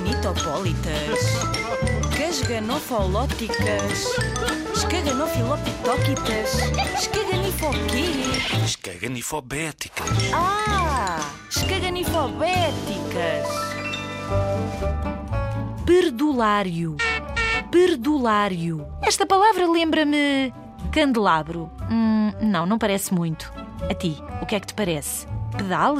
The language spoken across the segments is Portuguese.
Escaganitopólitas. Casganofolóticas. Escaganofilopitóquitas. Escaganifoquê. Escaganifobéticas. Ah! Escaganifobéticas. Perdulário. Perdulário. Esta palavra lembra-me. candelabro. Hum, não, não parece muito. A ti, o que é que te parece? Pedal?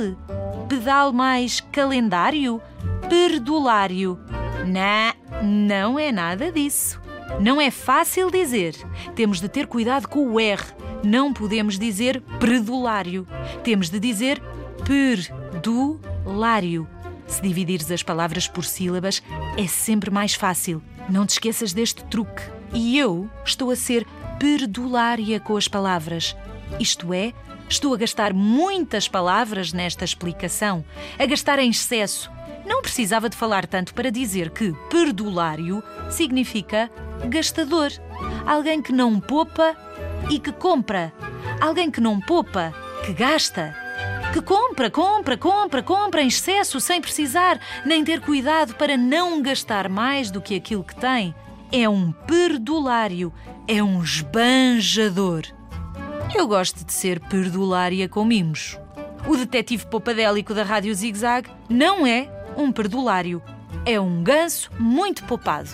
Pedal mais calendário? Perdulário. Não, não é nada disso. Não é fácil dizer. Temos de ter cuidado com o R. Não podemos dizer perdulário. Temos de dizer perdulário. Se dividires as palavras por sílabas, é sempre mais fácil. Não te esqueças deste truque. E eu estou a ser perdulária com as palavras. Isto é, estou a gastar muitas palavras nesta explicação, a gastar em excesso. Não precisava de falar tanto para dizer que perdulário significa gastador. Alguém que não poupa e que compra. Alguém que não poupa, que gasta. Que compra, compra, compra, compra em excesso sem precisar, nem ter cuidado para não gastar mais do que aquilo que tem. É um perdulário, é um esbanjador. Eu gosto de ser perdulária com mimos. O detetive popadélico da Rádio Zig Zag não é um perdulário, é um ganso muito poupado.